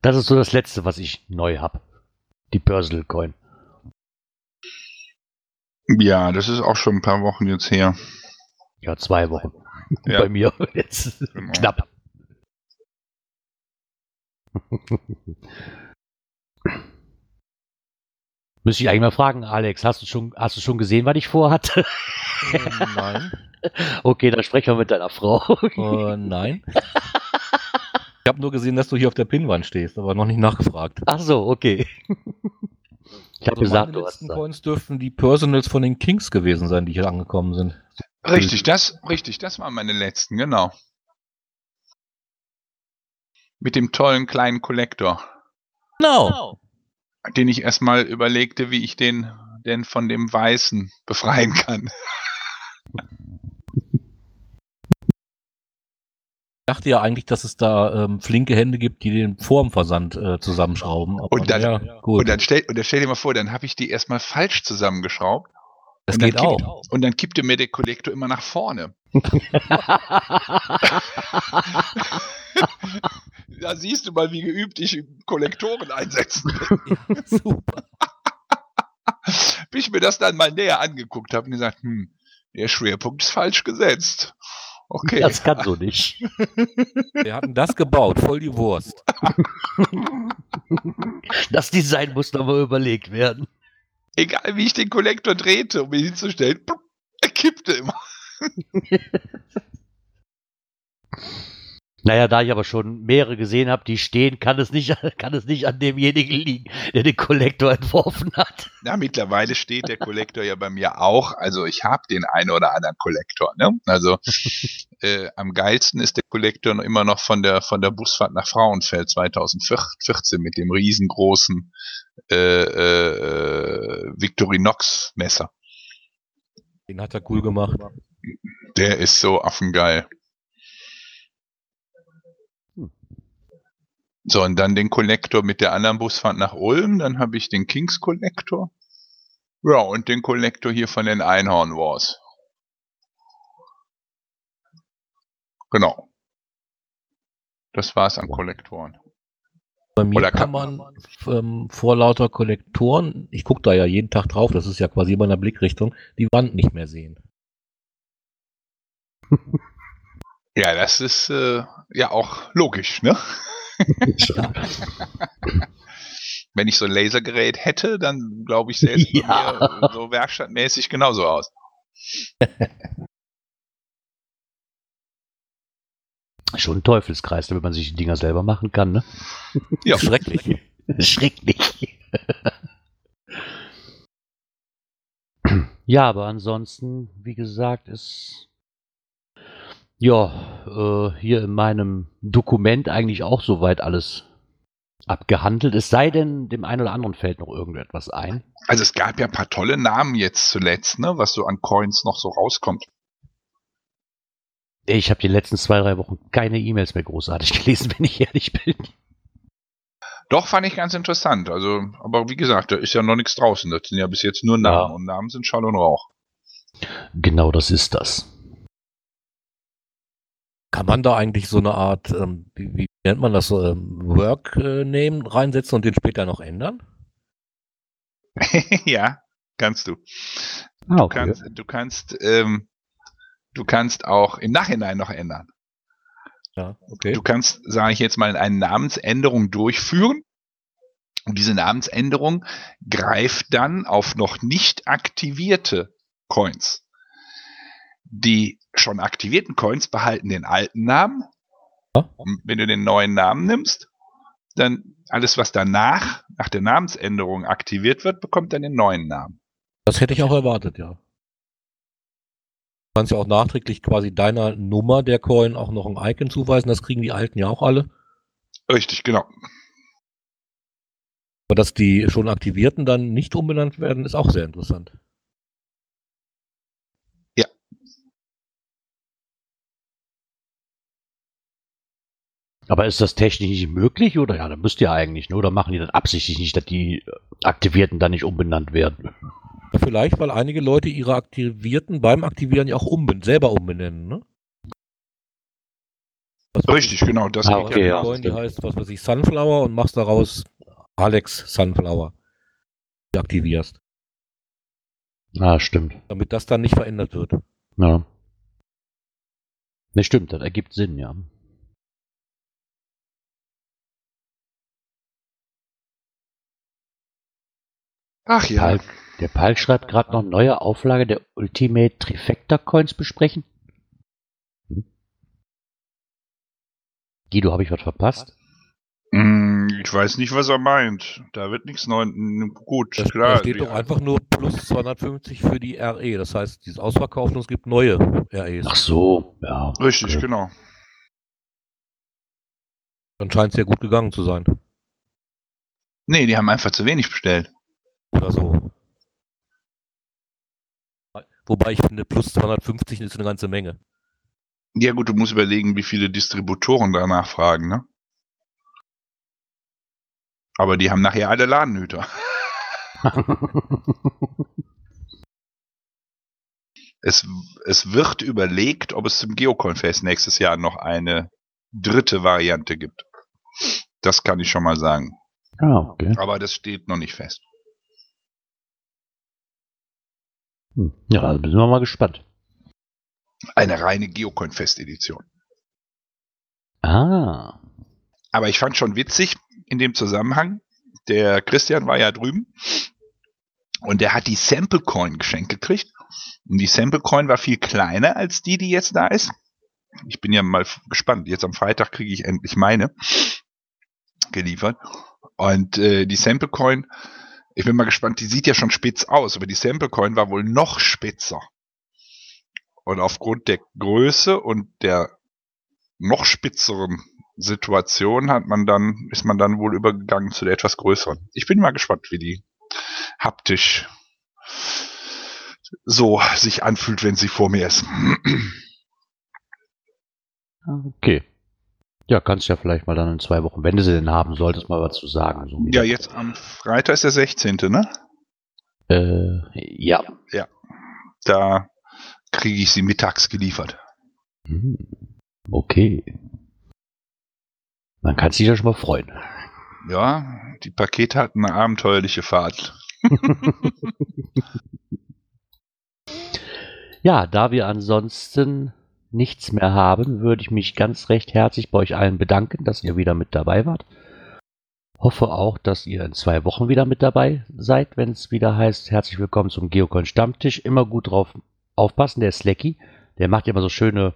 [SPEAKER 3] Das ist so das letzte, was ich neu habe. Die Personal Coin.
[SPEAKER 4] Ja, das ist auch schon ein paar Wochen jetzt her.
[SPEAKER 3] Ja, zwei Wochen. *laughs*
[SPEAKER 4] Ja.
[SPEAKER 3] Bei mir *laughs* jetzt
[SPEAKER 4] Genau.
[SPEAKER 3] knapp. *laughs* Müsste ich eigentlich mal fragen, Alex, hast du schon, hast du schon gesehen, was ich vorhatte?
[SPEAKER 5] Äh, nein.
[SPEAKER 3] Okay, dann sprechen wir mit deiner Frau.
[SPEAKER 5] Äh, nein. Ich habe nur gesehen, dass du hier auf der Pinnwand stehst, aber noch nicht nachgefragt.
[SPEAKER 3] Ach so, okay. Ich habe
[SPEAKER 5] Also
[SPEAKER 3] gesagt,
[SPEAKER 5] meine
[SPEAKER 3] du hast
[SPEAKER 5] letzten
[SPEAKER 3] da.
[SPEAKER 5] Coins dürften die Personals von den Kings gewesen sein, die hier angekommen sind.
[SPEAKER 4] Richtig, das, richtig, das waren meine letzten, genau. Mit dem tollen kleinen Kollektor,
[SPEAKER 5] Genau.
[SPEAKER 4] den ich erstmal überlegte, wie ich den denn von dem Weißen befreien kann.
[SPEAKER 5] Ich dachte ja eigentlich, dass es da ähm, flinke Hände gibt, die den Formversand äh, zusammenschrauben. Aber
[SPEAKER 4] Und dann-
[SPEAKER 5] ja.
[SPEAKER 4] Und dann stell, und dann stell dir mal vor, dann habe ich die erstmal falsch zusammengeschraubt
[SPEAKER 5] das geht
[SPEAKER 4] kippt-
[SPEAKER 5] auch.
[SPEAKER 4] und dann kippte mir der Kollektor immer nach vorne. *laughs* Da siehst du mal, wie geübt ich Kollektoren einsetzen bin.
[SPEAKER 5] Super. *laughs*
[SPEAKER 4] Bis ich mir das dann mal näher angeguckt habe und gesagt, hm, Der Schwerpunkt ist falsch gesetzt. Okay.
[SPEAKER 3] Das kann so nicht. *laughs*
[SPEAKER 5] Wir hatten das gebaut, voll die Wurst.
[SPEAKER 3] Das Design muss nochmal überlegt werden.
[SPEAKER 4] Egal wie ich den Kollektor drehte, um ihn hinzustellen, *laughs* er kippte immer. *laughs*
[SPEAKER 3] Naja, da ich aber schon mehrere gesehen habe, die stehen, kann es nicht, *laughs* kann es nicht an demjenigen liegen, der den Kollektor entworfen hat.
[SPEAKER 4] Ja, mittlerweile steht der Kollektor ja bei mir auch. Also ich habe den einen oder anderen Kollektor. Ne? Also *laughs* äh, am geilsten ist der Kollektor noch immer noch von der von der Busfahrt nach Frauenfeld 2014 mit dem riesengroßen äh, äh, Victorinox Messer.
[SPEAKER 5] Den hat er cool gemacht.
[SPEAKER 4] Der ist so affengeil. So, und dann den Kollektor mit der anderen Busfahrt nach Ulm. Dann habe ich den Kings Kollektor. Ja, und den Kollektor hier von den Einhorn Wars. Genau. Das war's an Kollektoren.
[SPEAKER 5] Bei mir
[SPEAKER 4] Oder
[SPEAKER 5] kann
[SPEAKER 4] kann-
[SPEAKER 5] man ähm, vor lauter Kollektoren, ich gucke da ja jeden Tag drauf, das ist ja quasi immer in der Blickrichtung, die Wand nicht mehr sehen. *laughs*
[SPEAKER 4] Ja, das ist äh, ja auch logisch, ne? Wenn ich so ein Lasergerät hätte, dann glaube ich, sähe es bei *laughs*
[SPEAKER 3] Ja.
[SPEAKER 4] mir so werkstattmäßig genauso aus. *laughs*
[SPEAKER 3] Schon ein Teufelskreis, damit man sich die Dinger selber machen kann, ne?
[SPEAKER 4] Ja.
[SPEAKER 5] Schrecklich. *laughs*
[SPEAKER 3] Schrecklich. Ja, aber ansonsten, wie gesagt, ist ja äh, hier in meinem Dokument eigentlich auch soweit alles abgehandelt. Es sei denn, dem einen oder anderen fällt noch irgendetwas ein.
[SPEAKER 4] Also es gab ja ein paar tolle Namen jetzt zuletzt, ne, was so an Coins noch so rauskommt.
[SPEAKER 3] Ich habe die letzten zwei, drei Wochen keine E-Mails mehr großartig *laughs* gelesen, wenn ich ehrlich bin.
[SPEAKER 4] Doch, fand ich ganz interessant. Also, aber wie gesagt, da ist ja noch nichts draußen. Das sind ja bis jetzt nur Namen
[SPEAKER 3] Ja.
[SPEAKER 4] und Namen sind Schall und Rauch.
[SPEAKER 3] Genau das ist das.
[SPEAKER 5] Kann man da eigentlich so eine Art, ähm, wie, wie nennt man das, ähm, Work-Name reinsetzen und den später noch ändern? *laughs*
[SPEAKER 4] ja, kannst du.
[SPEAKER 3] Ah,
[SPEAKER 4] Du kannst, du kannst, ähm, du kannst auch im Nachhinein noch ändern.
[SPEAKER 5] Ja, okay.
[SPEAKER 4] Du kannst, sage ich jetzt mal, eine Namensänderung durchführen. Und diese Namensänderung greift dann auf noch nicht aktivierte Coins. Die schon aktivierten Coins behalten den alten Namen.
[SPEAKER 5] Ja.
[SPEAKER 4] Wenn du den neuen Namen nimmst, dann alles, was danach, nach der Namensänderung aktiviert wird, bekommt dann den neuen Namen.
[SPEAKER 5] Das hätte ich auch erwartet, ja. Du kannst ja auch nachträglich quasi deiner Nummer der Coin auch noch ein Icon zuweisen, das kriegen die alten ja auch alle.
[SPEAKER 4] Richtig, genau.
[SPEAKER 5] Aber dass die schon aktivierten dann nicht umbenannt werden, ist auch sehr interessant.
[SPEAKER 3] Aber ist das technisch nicht möglich? Oder ja, dann müsste ja eigentlich, ne? Oder machen die das absichtlich nicht, dass die äh, Aktivierten dann nicht umbenannt werden?
[SPEAKER 5] Vielleicht, weil einige Leute ihre Aktivierten beim Aktivieren ja auch umben selber umbenennen, ne? Was
[SPEAKER 4] Richtig, genau. Das
[SPEAKER 3] Ah,
[SPEAKER 4] geht
[SPEAKER 3] okay,
[SPEAKER 5] ich,
[SPEAKER 3] ja,
[SPEAKER 5] eine Coin, die heißt, was weiß ich, Sunflower und machst daraus Alex Sunflower. Die aktivierst.
[SPEAKER 3] Ah, stimmt.
[SPEAKER 5] Damit das dann nicht verändert wird.
[SPEAKER 3] Ja. Ne, stimmt, das ergibt Sinn, ja.
[SPEAKER 4] Ach ja.
[SPEAKER 3] Palk, der Palk schreibt gerade noch neue Auflage der Ultimate Trifecta Coins besprechen. Hm? Guido, habe ich was verpasst?
[SPEAKER 4] Hm, Ich weiß nicht, was er meint. Da wird nichts neu. Hm, Gut,
[SPEAKER 5] Das,
[SPEAKER 4] klar.
[SPEAKER 5] da steht doch einfach nur plus 250 für die RE. Das heißt, die ist ausverkauft und es gibt neue REs.
[SPEAKER 3] Ach so, ja.
[SPEAKER 4] Richtig,
[SPEAKER 3] okay.
[SPEAKER 4] genau.
[SPEAKER 5] Dann scheint es ja gut gegangen zu sein.
[SPEAKER 4] Nee, die haben einfach zu wenig bestellt.
[SPEAKER 5] Oder so. Wobei ich finde, plus 250 ist eine ganze Menge.
[SPEAKER 4] Ja gut, du musst überlegen, wie viele Distributoren danach fragen, ne? Aber die haben nachher alle Ladenhüter. *laughs* Es, es wird überlegt, ob es zum Geocoin-Fest nächstes Jahr noch eine dritte Variante gibt. Das kann ich schon mal sagen.
[SPEAKER 3] ah, okay.
[SPEAKER 4] Aber das steht noch nicht fest.
[SPEAKER 3] Hm. Ja, also sind wir mal gespannt.
[SPEAKER 4] Eine reine Geocoin-Fest-Edition.
[SPEAKER 3] Ah.
[SPEAKER 4] Aber ich fand schon witzig in dem Zusammenhang, der Christian war ja drüben und der hat die Sample Coin geschenkt gekriegt. Und die Sample Coin war viel kleiner als die, die jetzt da ist. Ich bin ja mal gespannt. Jetzt am Freitag kriege ich endlich meine geliefert. Und äh, die Sample Coin, ich bin mal gespannt, die sieht ja schon spitz aus, aber die Sample Coin war wohl noch spitzer. Und aufgrund der Größe und der noch spitzeren Situation hat man dann, ist man dann wohl übergegangen zu der etwas größeren. Ich bin mal gespannt, wie die haptisch so sich anfühlt, wenn sie vor mir ist.
[SPEAKER 3] Okay. Ja, kannst ja vielleicht mal dann in zwei Wochen, wenn du sie denn haben solltest, mal was zu sagen. So
[SPEAKER 4] Ja, jetzt am Freitag ist der 16., ne?
[SPEAKER 3] Äh, ja.
[SPEAKER 4] Da kriege ich sie mittags geliefert.
[SPEAKER 3] Hm. Okay. Man kann sich ja schon mal freuen.
[SPEAKER 4] Ja, die Pakete hatten eine abenteuerliche Fahrt. *laughs*
[SPEAKER 3] Ja, da wir ansonsten nichts mehr haben, würde ich mich ganz recht herzlich bei euch allen bedanken, dass ihr wieder mit dabei wart. Hoffe auch, dass ihr in zwei Wochen wieder mit dabei seid, wenn es wieder heißt, herzlich willkommen zum Geocoin Stammtisch. Immer gut drauf aufpassen, der Slacky, der macht ja immer so schöne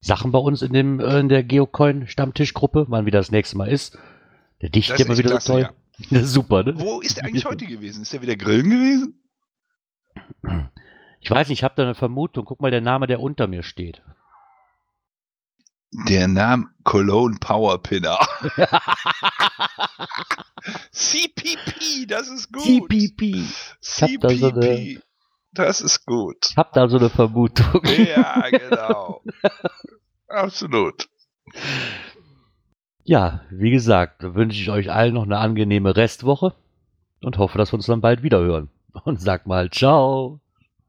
[SPEAKER 3] Sachen bei uns in, dem, äh, in der Geocoin Stammtischgruppe, wann wieder das nächste Mal ist. Der dichtet immer wieder
[SPEAKER 4] klasse,
[SPEAKER 3] so toll.
[SPEAKER 4] ja. *laughs*
[SPEAKER 3] Super, ne?
[SPEAKER 4] Wo ist er *laughs* eigentlich heute gewesen? Ist er wieder grillen gewesen? *clears throat*
[SPEAKER 3] Ich weiß nicht, ich habe da eine Vermutung. Guck mal, der Name, der unter mir steht.
[SPEAKER 4] Der Name Cologne Power Pinner. *laughs* CPP, das ist gut.
[SPEAKER 3] CPP. da so
[SPEAKER 4] CPP, das ist gut.
[SPEAKER 3] Hab da so eine Vermutung.
[SPEAKER 4] Ja, genau. *laughs* Absolut.
[SPEAKER 3] Ja, wie gesagt, wünsche ich euch allen noch eine angenehme Restwoche und hoffe, dass wir uns dann bald wieder hören. Und sag mal ciao.